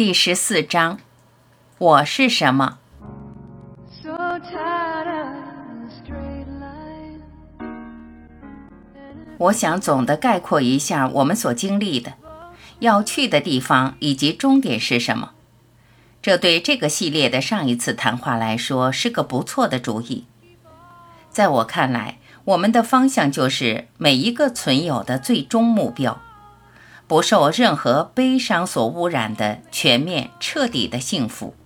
第十四章，我是什么？我想总的概括一下我们所经历的，要去的地方以及终点是什么。这对这个系列的上一次谈话来说是个不错的主意。在我看来，我们的方向就是每一个存有的最终目标，不受任何悲伤所污染的全面彻底的幸福。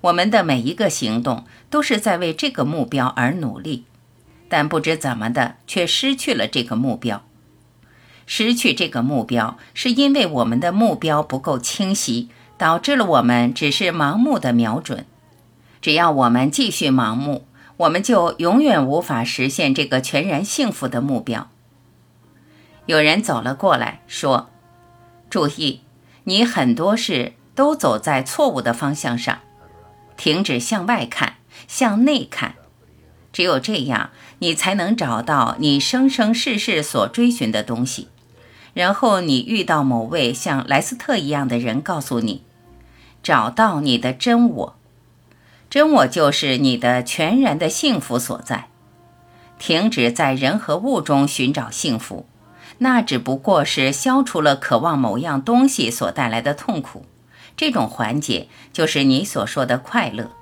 我们的每一个行动都是在为这个目标而努力。但不知怎么的，却失去了这个目标。失去这个目标，是因为我们的目标不够清晰，导致了我们只是盲目的瞄准。只要我们继续盲目，我们就永远无法实现这个全然幸福的目标。有人走了过来，说：“注意，你很多事都走在错误的方向上。停止向外看，向内看。只有这样。”你才能找到你生生世世所追寻的东西，然后你遇到某位像莱斯特一样的人，告诉你，找到你的真我，真我就是你的全然的幸福所在。停止在人和物中寻找幸福，那只不过是消除了渴望某样东西所带来的痛苦。这种缓解就是你所说的快乐。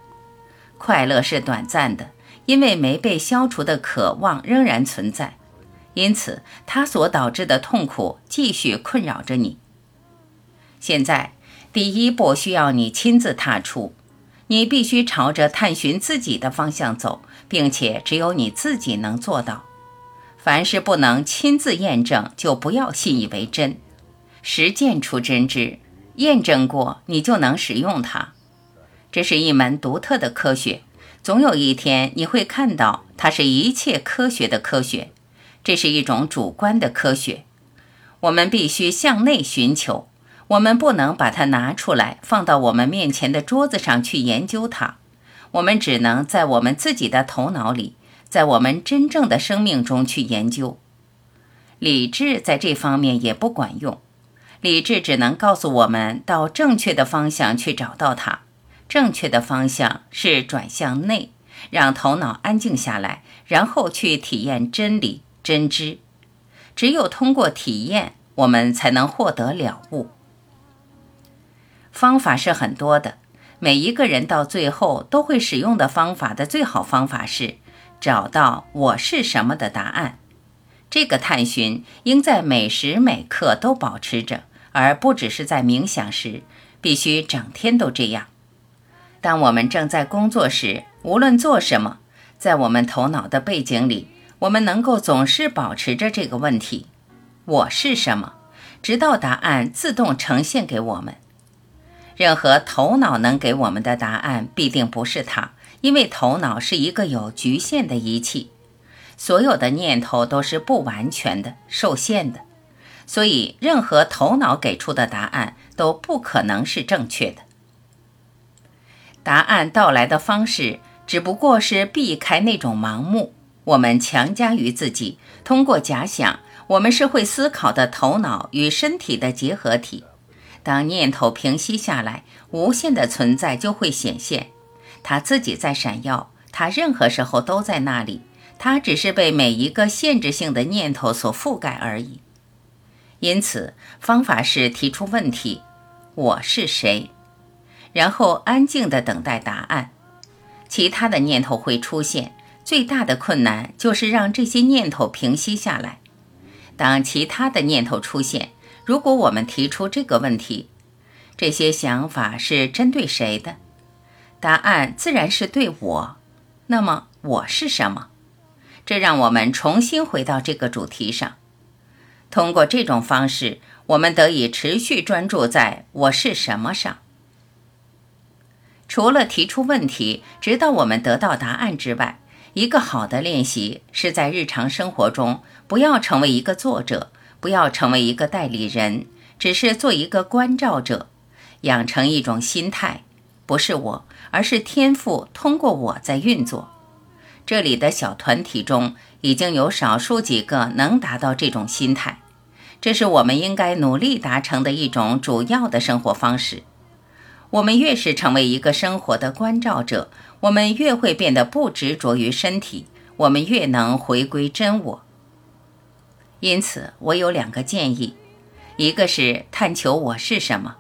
快乐是短暂的。因为没被消除的渴望仍然存在，因此它所导致的痛苦继续困扰着你。现在，第一步需要你亲自踏出，你必须朝着探寻自己的方向走，并且只有你自己能做到。凡是不能亲自验证，就不要信以为真。实践出真知，验证过，你就能使用它。这是一门独特的科学。总有一天你会看到，它是一切科学的科学。这是一种主观的科学。我们必须向内寻求，我们不能把它拿出来放到我们面前的桌子上去研究它。我们只能在我们自己的头脑里，在我们真正的生命中去研究。理智在这方面也不管用，理智只能告诉我们到正确的方向去找到它。正确的方向是转向内，让头脑安静下来，然后去体验真理、真知。只有通过体验，我们才能获得了悟。方法是很多的，每一个人到最后都会使用的方法的最好方法是找到“我是什么”的答案。这个探寻应在每时每刻都保持着，而不只是在冥想时，必须整天都这样。当我们正在工作时，无论做什么，在我们头脑的背景里，我们能够总是保持着这个问题：我是什么？直到答案自动呈现给我们。任何头脑能给我们的答案，必定不是它，因为头脑是一个有局限的仪器，所有的念头都是不完全的、受限的，所以任何头脑给出的答案都不可能是正确的。答案到来的方式只不过是避开那种盲目。我们强加于自己，通过假想，我们是会思考的头脑与身体的结合体。当念头平息下来，无限的存在就会显现。它自己在闪耀，它任何时候都在那里。它只是被每一个限制性的念头所覆盖而已。因此，方法是提出问题：我是谁？然后安静地等待答案，其他的念头会出现。最大的困难就是让这些念头平息下来。当其他的念头出现，如果我们提出这个问题：这些想法是针对谁的？答案自然是对我。那么我是什么？这让我们重新回到这个主题上。通过这种方式，我们得以持续专注在我是什么上。除了提出问题，直到我们得到答案之外，一个好的练习是在日常生活中不要成为一个作者，不要成为一个代理人，只是做一个关照者，养成一种心态，不是我，而是天赋通过我在运作。这里的小团体中已经有少数几个能达到这种心态，这是我们应该努力达成的一种主要的生活方式。我们越是成为一个生活的关照者，我们越会变得不执着于身体，我们越能回归真我。因此，我有两个建议：一个是探求我是什么；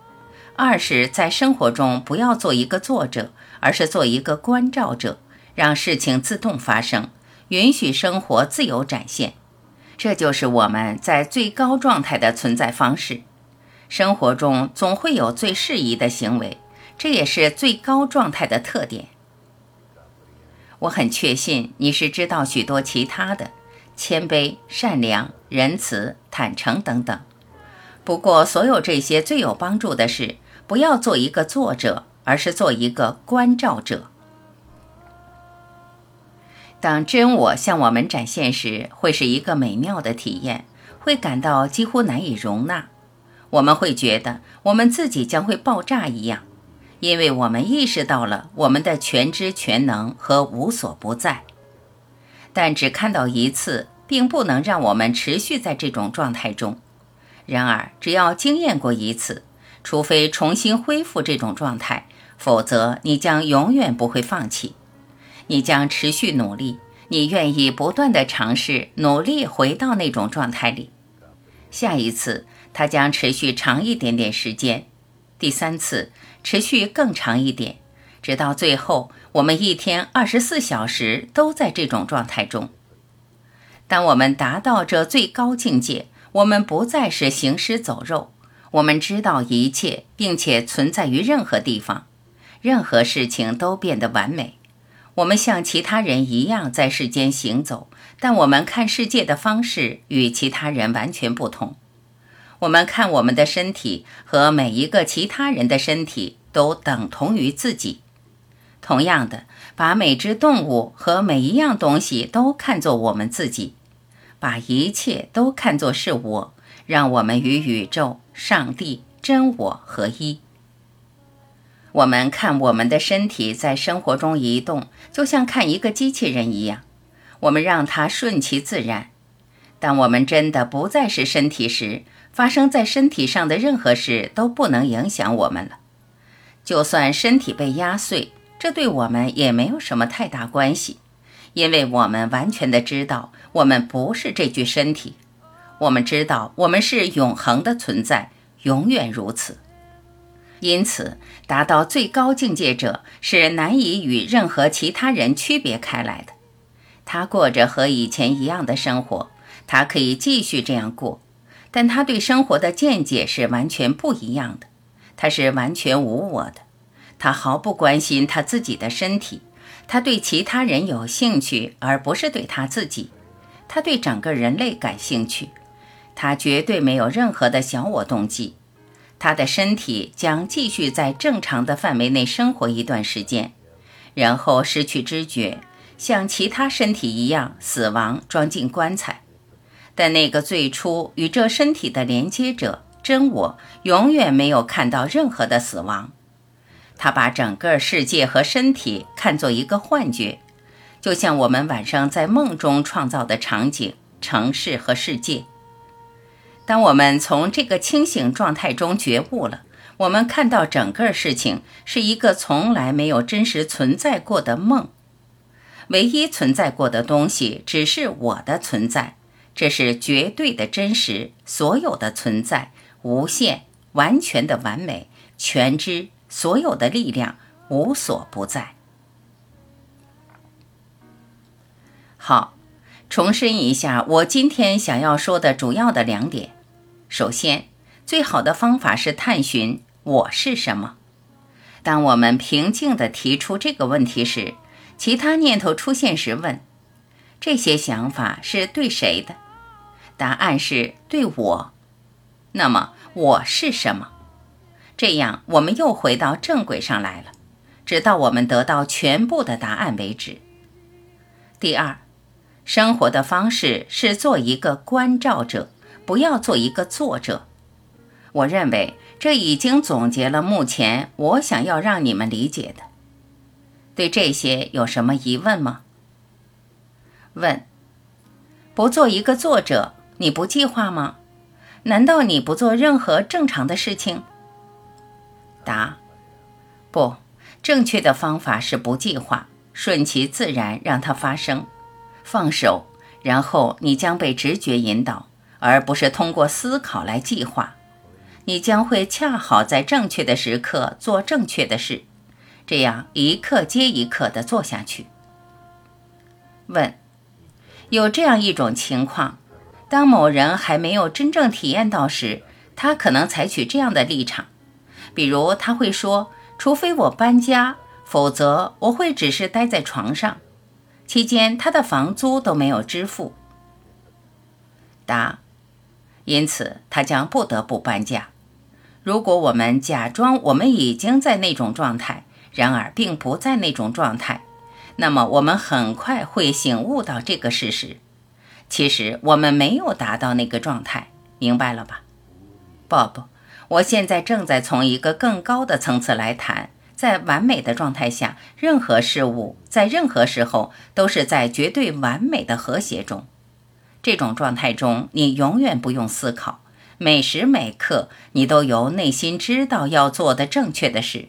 二是在生活中不要做一个作者，而是做一个关照者，让事情自动发生，允许生活自由展现。这就是我们在最高状态的存在方式。生活中总会有最适宜的行为，这也是最高状态的特点。我很确信你是知道许多其他的，谦卑、善良、仁慈、坦诚等等。不过，所有这些最有帮助的是，不要做一个作者，而是做一个关照者。当真我向我们展现时，会是一个美妙的体验，会感到几乎难以容纳。我们会觉得我们自己将会爆炸一样，因为我们意识到了我们的全知全能和无所不在。但只看到一次，并不能让我们持续在这种状态中。然而，只要经验过一次，除非重新恢复这种状态，否则你将永远不会放弃。你将持续努力，你愿意不断的尝试，努力回到那种状态里。下一次，它将持续长一点点时间；第三次，持续更长一点，直到最后，我们一天二十四小时都在这种状态中。当我们达到这最高境界，我们不再是行尸走肉，我们知道一切，并且存在于任何地方，任何事情都变得完美。我们像其他人一样在世间行走，但我们看世界的方式与其他人完全不同。我们看我们的身体和每一个其他人的身体都等同于自己。同样的，把每只动物和每一样东西都看作我们自己，把一切都看作是我，让我们与宇宙、上帝、真我合一。我们看我们的身体在生活中移动，就像看一个机器人一样。我们让它顺其自然。当我们真的不再是身体时，发生在身体上的任何事都不能影响我们了。就算身体被压碎，这对我们也没有什么太大关系，因为我们完全的知道我们不是这具身体。我们知道我们是永恒的存在，永远如此。因此，达到最高境界者是难以与任何其他人区别开来的。他过着和以前一样的生活，他可以继续这样过，但他对生活的见解是完全不一样的。他是完全无我的，他毫不关心他自己的身体，他对其他人有兴趣，而不是对他自己。他对整个人类感兴趣，他绝对没有任何的小我动机。他的身体将继续在正常的范围内生活一段时间，然后失去知觉，像其他身体一样死亡，装进棺材。但那个最初与这身体的连接者真我，永远没有看到任何的死亡。他把整个世界和身体看作一个幻觉，就像我们晚上在梦中创造的场景、城市和世界。当我们从这个清醒状态中觉悟了，我们看到整个事情是一个从来没有真实存在过的梦。唯一存在过的东西只是我的存在，这是绝对的真实，所有的存在无限、完全的完美、全知，所有的力量无所不在。好，重申一下我今天想要说的主要的两点。首先，最好的方法是探寻我是什么。当我们平静地提出这个问题时，其他念头出现时问：这些想法是对谁的？答案是对我。那么我是什么？这样我们又回到正轨上来了，直到我们得到全部的答案为止。第二，生活的方式是做一个关照者。不要做一个作者。我认为这已经总结了目前我想要让你们理解的。对这些有什么疑问吗？问：不做一个作者，你不计划吗？难道你不做任何正常的事情？答：不，正确的方法是不计划，顺其自然，让它发生，放手，然后你将被直觉引导，而不是通过思考来计划。你将会恰好在正确的时刻做正确的事，这样一刻接一刻地做下去。问：有这样一种情况，当某人还没有真正体验到时，他可能采取这样的立场，比如他会说：“除非我搬家，否则我会只是待在床上。”期间他的房租都没有支付。答：因此他将不得不搬家。如果我们假装我们已经在那种状态，然而并不在那种状态，那么我们很快会醒悟到这个事实：其实我们没有达到那个状态，明白了吧，Bob？我现在正在从一个更高的层次来谈，在完美的状态下，任何事物在任何时候都是在绝对完美的和谐中。这种状态中，你永远不用思考。每时每刻，你都由内心知道要做的正确的事；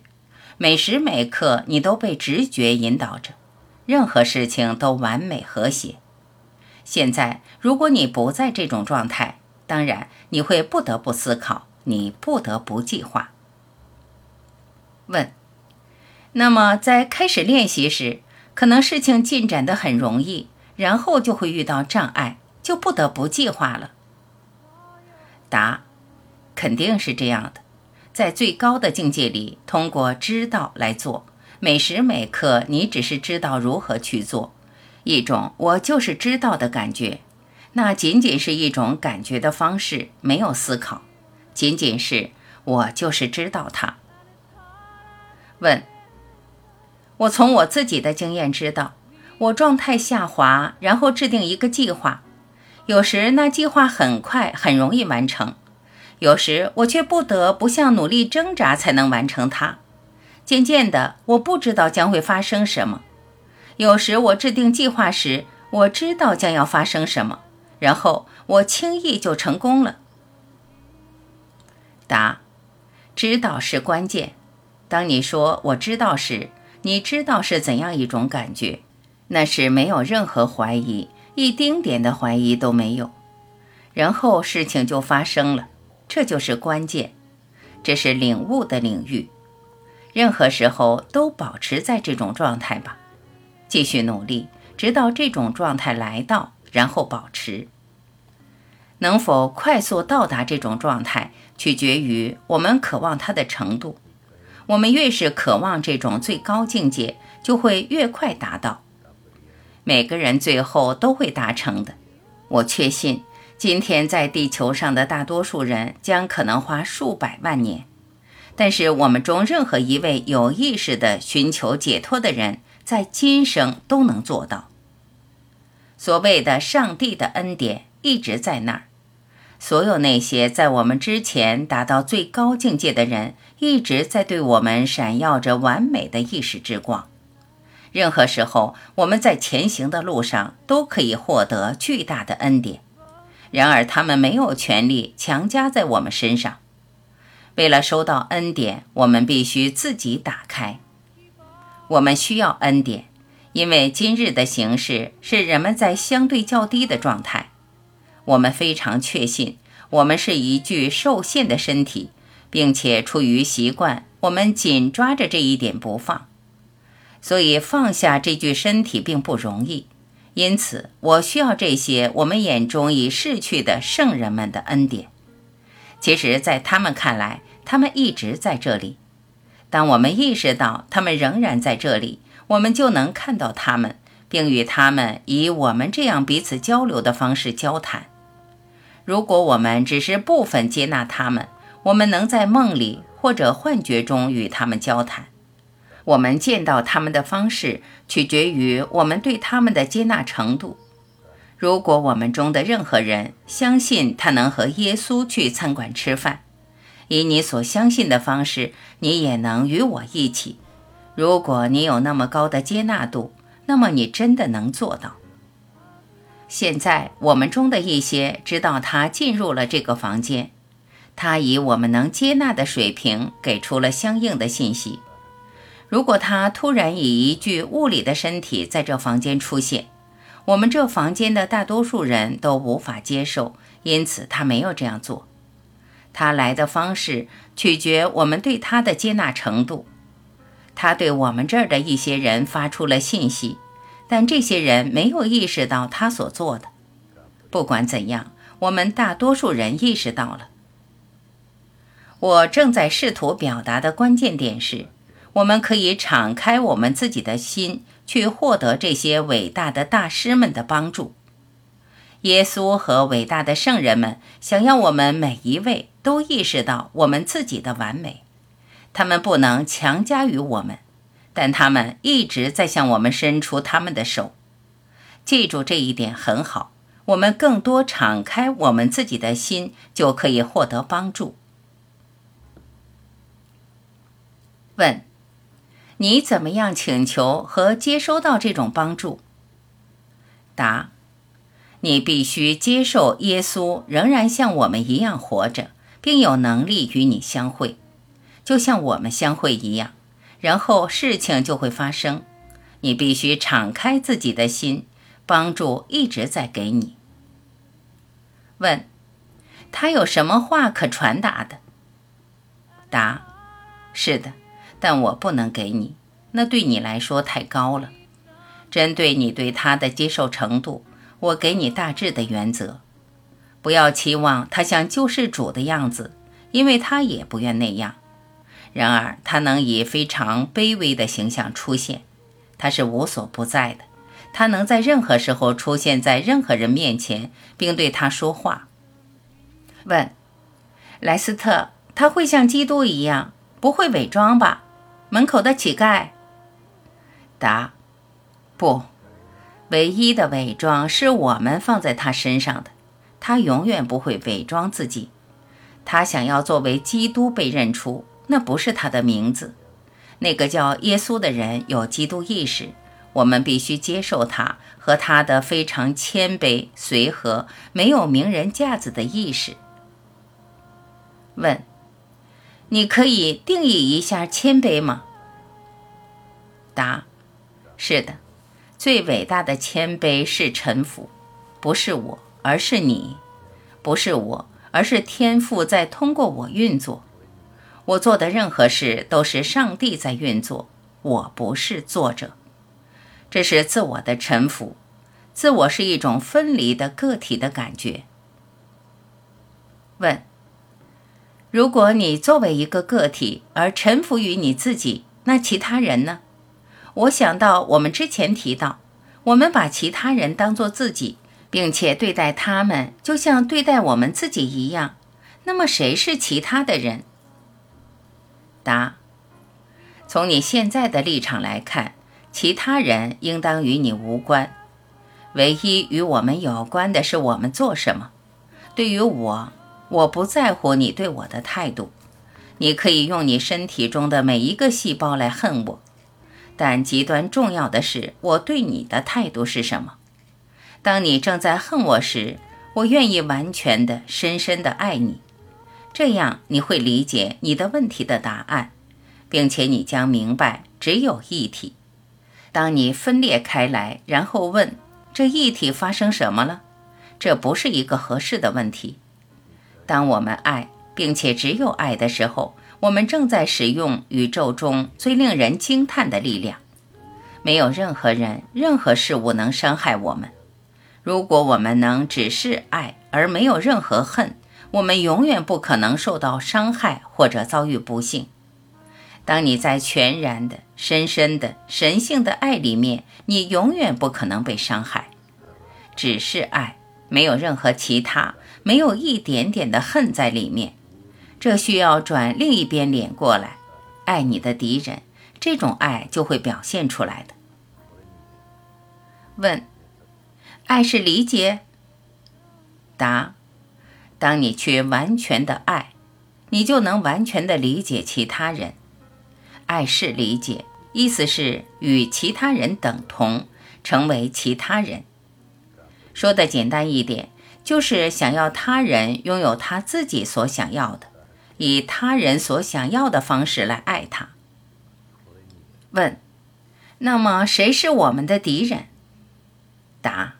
每时每刻，你都被直觉引导着，任何事情都完美和谐。现在，如果你不在这种状态，当然你会不得不思考，你不得不计划。问：那么在开始练习时，可能事情进展得很容易，然后就会遇到障碍，就不得不计划了。答：肯定是这样的。在最高的境界里，通过知道来做，每时每刻你只是知道如何去做，一种我就是知道的感觉。那仅仅是一种感觉的方式，没有思考，仅仅是我就是知道它。问：我从我自己的经验知道，我状态下滑，然后制定一个计划。有时那计划很快很容易完成，有时我却不得不向努力挣扎才能完成它。渐渐的，我不知道将会发生什么。有时我制定计划时，我知道将要发生什么，然后我轻易就成功了。答：知道是关键。当你说我知道时，你知道是怎样一种感觉？那是没有任何怀疑。一丁点的怀疑都没有，然后事情就发生了，这就是关键，这是领悟的领域。任何时候都保持在这种状态吧，继续努力，直到这种状态来到，然后保持。能否快速到达这种状态，取决于我们渴望它的程度。我们越是渴望这种最高境界，就会越快达到。每个人最后都会达成的，我确信，今天在地球上的大多数人将可能花数百万年，但是我们中任何一位有意识的寻求解脱的人，在今生都能做到。所谓的上帝的恩典一直在那儿，所有那些在我们之前达到最高境界的人，一直在对我们闪耀着完美的意识之光。任何时候，我们在前行的路上都可以获得巨大的恩典。然而，他们没有权利强加在我们身上。为了收到恩典，我们必须自己打开。我们需要恩典，因为今日的形式是人们在相对较低的状态。我们非常确信，我们是一具受限的身体，并且出于习惯，我们紧抓着这一点不放。所以放下这具身体并不容易，因此我需要这些我们眼中已逝去的圣人们的恩典。其实，在他们看来，他们一直在这里。当我们意识到他们仍然在这里，我们就能看到他们，并与他们以我们这样彼此交流的方式交谈。如果我们只是部分接纳他们，我们能在梦里或者幻觉中与他们交谈。我们见到他们的方式取决于我们对他们的接纳程度。如果我们中的任何人相信他能和耶稣去餐馆吃饭，以你所相信的方式，你也能与我一起。如果你有那么高的接纳度，那么你真的能做到。现在我们中的一些知道他进入了这个房间，他以我们能接纳的水平给出了相应的信息。如果他突然以一具物理的身体在这房间出现，我们这房间的大多数人都无法接受，因此他没有这样做。他来的方式取决我们对他的接纳程度。他对我们这儿的一些人发出了信息，但这些人没有意识到他所做的。不管怎样，我们大多数人意识到了。我正在试图表达的关键点是，我们可以敞开我们自己的心，去获得这些伟大的大师们的帮助。耶稣和伟大的圣人们想要我们每一位都意识到我们自己的完美。他们不能强加于我们，但他们一直在向我们伸出他们的手。记住这一点很好。我们更多敞开我们自己的心，就可以获得帮助。问：你怎么样请求和接收到这种帮助？答：你必须接受耶稣仍然像我们一样活着，并有能力与你相会。就像我们相会一样，然后事情就会发生。你必须敞开自己的心，帮助一直在给你。问：他有什么话可传达的？答：是的，但我不能给你，那对你来说太高了。针对你对他的接受程度，我给你大致的原则：不要期望他像救世主的样子，因为他也不愿那样。然而，他能以非常卑微的形象出现，他是无所不在的，他能在任何时候出现在任何人面前，并对他说话。问，莱斯特，他会像基督一样，不会伪装吧？门口的乞丐。答，不，唯一的伪装是我们放在他身上的，他永远不会伪装自己，他想要作为基督被认出。那不是他的名字。那个叫耶稣的人有基督意识，我们必须接受他和他的非常谦卑、随和、没有名人架子的意识。问：你可以定义一下谦卑吗？答：是的，最伟大的谦卑是臣服，不是我，而是你；不是我，而是天赋在通过我运作。我做的任何事都是上帝在运作，我不是作者。这是自我的臣服，自我是一种分离的个体的感觉。问：如果你作为一个个体而臣服于你自己，那其他人呢？我想到我们之前提到，我们把其他人当作自己，并且对待他们就像对待我们自己一样。那么谁是其他的人？答：从你现在的立场来看，其他人应当与你无关。唯一与我们有关的是我们做什么。对于我，我不在乎你对我的态度。你可以用你身体中的每一个细胞来恨我，但极端重要的是我对你的态度是什么。当你正在恨我时，我愿意完全的、深深的爱你。这样你会理解你的问题的答案，并且你将明白只有一体。当你分裂开来，然后问这一体发生什么了，这不是一个合适的问题。当我们爱，并且只有爱的时候，我们正在使用宇宙中最令人惊叹的力量。没有任何人、任何事物能伤害我们。如果我们能只是爱，而没有任何恨。我们永远不可能受到伤害或者遭遇不幸。当你在全然的、深深的、神性的爱里面，你永远不可能被伤害。只是爱，没有任何其他，没有一点点的恨在里面。这需要转另一边脸过来，爱你的敌人，这种爱就会表现出来的。问：爱是理解？答。当你去完全的爱，你就能完全的理解其他人。爱是理解，意思是与其他人等同，成为其他人。说的简单一点，就是想要他人拥有他自己所想要的，以他人所想要的方式来爱他。问：那么谁是我们的敌人？答：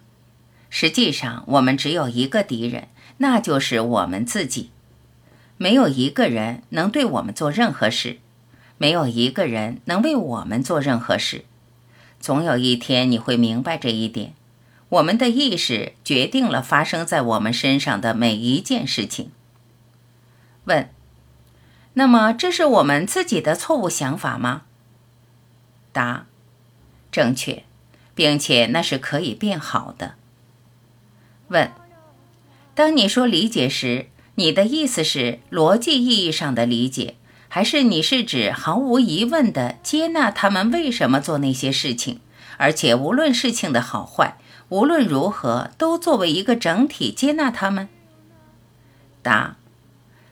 实际上，我们只有一个敌人，那就是我们自己。没有一个人能对我们做任何事，没有一个人能为我们做任何事。总有一天你会明白这一点。我们的意识决定了发生在我们身上的每一件事情。问：那么这是我们自己的错误想法吗？答：正确，并且那是可以变好的。问：当你说理解时，你的意思是逻辑意义上的理解，还是你是指毫无疑问的接纳他们为什么做那些事情，而且无论事情的好坏？无论如何，都作为一个整体接纳他们。答：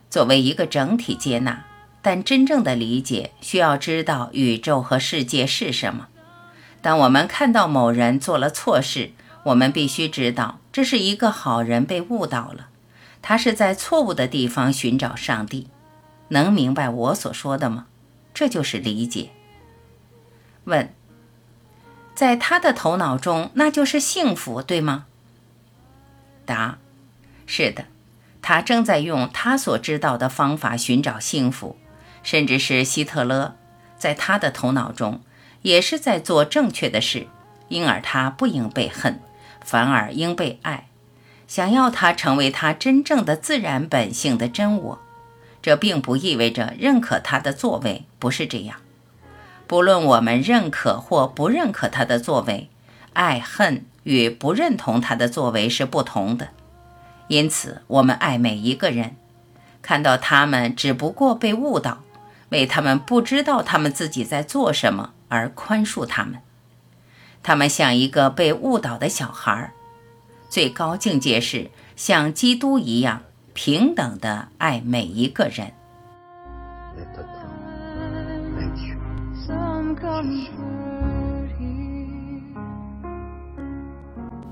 作为一个整体接纳，但真正的理解需要知道宇宙和世界是什么。当我们看到某人做了错事，我们必须知道这是一个好人被误导了，他是在错误的地方寻找上帝。能明白我所说的吗？这就是理解。问。在他的头脑中，那就是幸福，对吗？答：是的，他正在用他所知道的方法寻找幸福，甚至是希特勒，在他的头脑中也是在做正确的事，因而他不应被恨，反而应被爱，想要他成为他真正的自然本性的真我。这并不意味着认可他的作为，不是这样。不论我们认可或不认可他的作为，爱恨与不认同他的作为是不同的。因此，我们爱每一个人，看到他们只不过被误导，为他们不知道他们自己在做什么而宽恕他们。他们像一个被误导的小孩。最高境界是像基督一样平等地爱每一个人。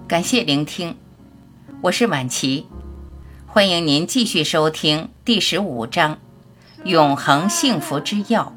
感谢聆听，我是晚琪，欢迎您继续收听第十五章《永恒幸福之药》。